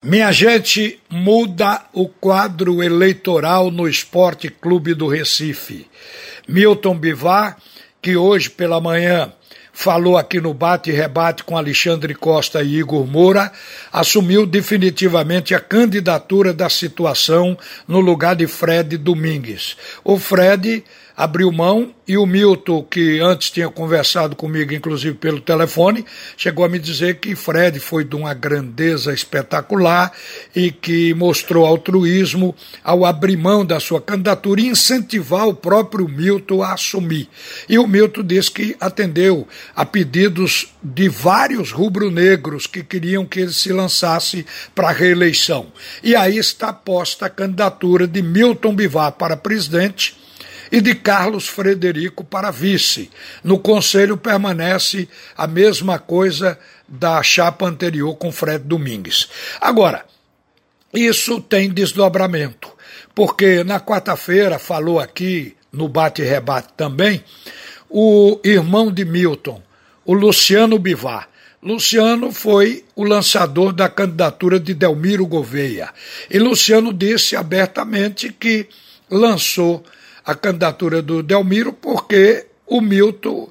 Minha gente, muda o quadro eleitoral no Esporte Clube do Recife. Milton Bivar, que hoje pela manhã falou aqui no bate e rebate com Alexandre Costa e Igor Moura, assumiu definitivamente a candidatura da situação no lugar de Fred Domingues. O Fred abriu mão e o Milton, que antes tinha conversado comigo, inclusive pelo telefone, chegou a me dizer que Fred foi de uma grandeza espetacular e que mostrou altruísmo ao abrir mão da sua candidatura e incentivar o próprio Milton a assumir. E o Milton disse que atendeu a pedidos de vários rubro-negros que queriam que ele se lançasse para a reeleição. E aí está posta a candidatura de Milton Bivar para presidente e de Carlos Frederico para vice. No conselho permanece a mesma coisa da chapa anterior com Fred Domingues. Agora, isso tem desdobramento, porque na quarta-feira falou aqui no bate-rebate também o irmão de Milton, o Luciano Bivar. Luciano foi o lançador da candidatura de Delmiro Gouveia. E Luciano disse abertamente que lançou a candidatura do Delmiro porque o Milton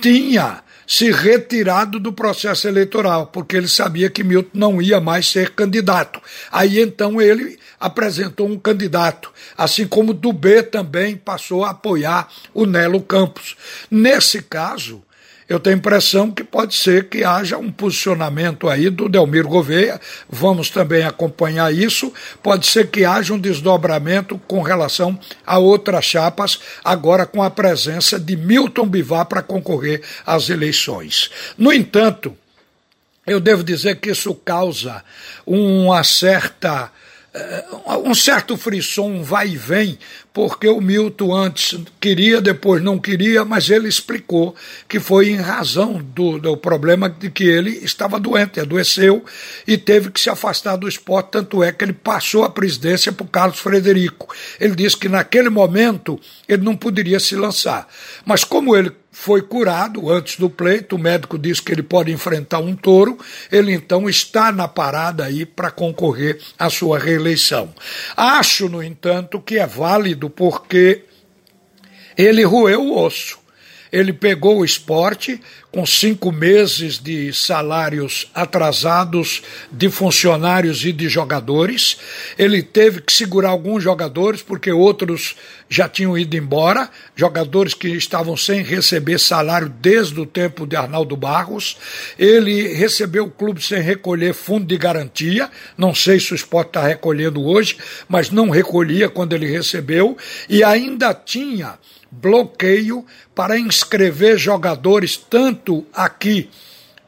tinha se retirado do processo eleitoral, porque ele sabia que Milton não ia mais ser candidato. Aí então ele apresentou um candidato, assim como Dubê também passou a apoiar o Nelo Campos. Nesse caso, eu tenho a impressão que pode ser que haja um posicionamento aí do Delmiro Gouveia, vamos também acompanhar isso. Pode ser que haja um desdobramento com relação a outras chapas, agora com a presença de Milton Bivar para concorrer às eleições. No entanto, eu devo dizer que isso causa uma certa eh, um certo frisson, um vai e vem, porque o Milton antes queria, depois não queria, mas ele explicou que foi em razão do, do problema de que ele estava doente, adoeceu e teve que se afastar do esporte, tanto é que ele passou a presidência para o Carlos Frederico. Ele disse que naquele momento ele não poderia se lançar, mas como ele foi curado antes do pleito, o médico disse que ele pode enfrentar um touro, ele então está na parada aí para concorrer à sua reeleição. Acho, no entanto, que é válido porque ele roeu o osso. Ele pegou o esporte com cinco meses de salários atrasados de funcionários e de jogadores. Ele teve que segurar alguns jogadores, porque outros já tinham ido embora, jogadores que estavam sem receber salário desde o tempo de Arnaldo Barros. Ele recebeu o clube sem recolher fundo de garantia. Não sei se o esporte está recolhendo hoje, mas não recolhia quando ele recebeu. E ainda tinha bloqueio para inscrever jogadores tanto aqui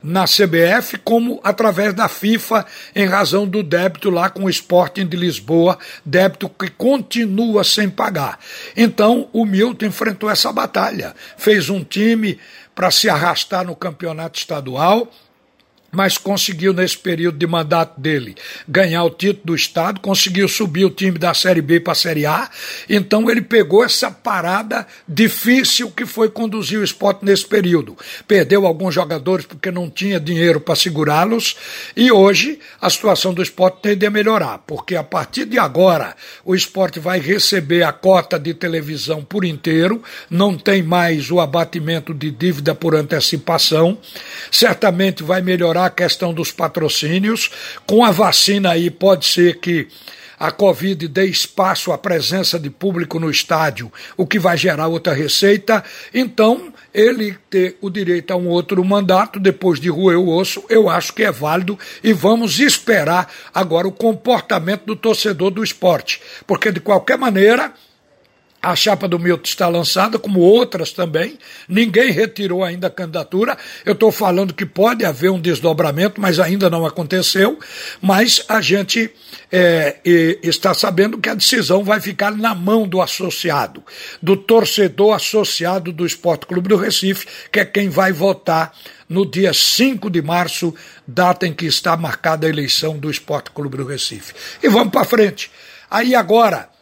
na CBF como através da FIFA em razão do débito lá com o Sporting de Lisboa, débito que continua sem pagar. Então o Milton enfrentou essa batalha, fez um time para se arrastar no campeonato estadual, mas conseguiu, nesse período de mandato dele, ganhar o título do Estado, conseguiu subir o time da Série B para a Série A. Então ele pegou essa parada difícil que foi conduzir o esporte nesse período. Perdeu alguns jogadores porque não tinha dinheiro para segurá-los, e hoje a situação do esporte tende a melhorar, porque a partir de agora o esporte vai receber a cota de televisão por inteiro, não tem mais o abatimento de dívida por antecipação, certamente vai melhorar a questão dos patrocínios. Com a vacina aí, pode ser que a Covid dê espaço à presença de público no estádio, o que vai gerar outra receita. Então, ele ter o direito a um outro mandato depois de roer o osso, eu acho que é válido e vamos esperar agora o comportamento do torcedor do esporte, porque de qualquer maneira a chapa do Milton está lançada, como outras também. Ninguém retirou ainda a candidatura. Eu estou falando que pode haver um desdobramento, mas ainda não aconteceu. Mas a gente é, está sabendo que a decisão vai ficar na mão do associado, do torcedor associado do Esporte Clube do Recife, que é quem vai votar no dia 5 de março, data em que está marcada a eleição do Esporte Clube do Recife. E vamos para frente. Aí agora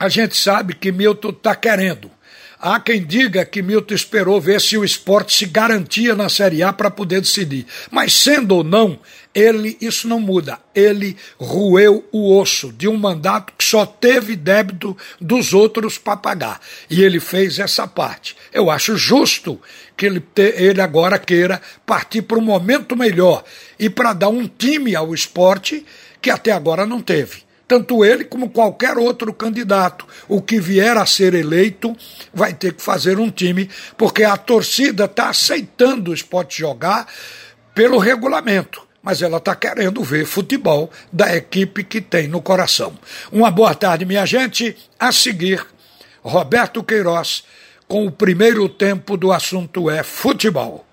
a gente sabe que Milton está querendo. Há quem diga que Milton esperou ver se o esporte se garantia na Série A para poder decidir. Mas sendo ou não, ele, isso não muda. Ele roeu o osso de um mandato que só teve débito dos outros para pagar. E ele fez essa parte. Eu acho justo que ele, te, ele agora queira partir para um momento melhor e para dar um time ao esporte que até agora não teve tanto ele como qualquer outro candidato. O que vier a ser eleito vai ter que fazer um time, porque a torcida está aceitando o esporte jogar pelo regulamento. Mas ela está querendo ver futebol da equipe que tem no coração. Uma boa tarde, minha gente. A seguir, Roberto Queiroz, com o primeiro tempo do assunto é futebol.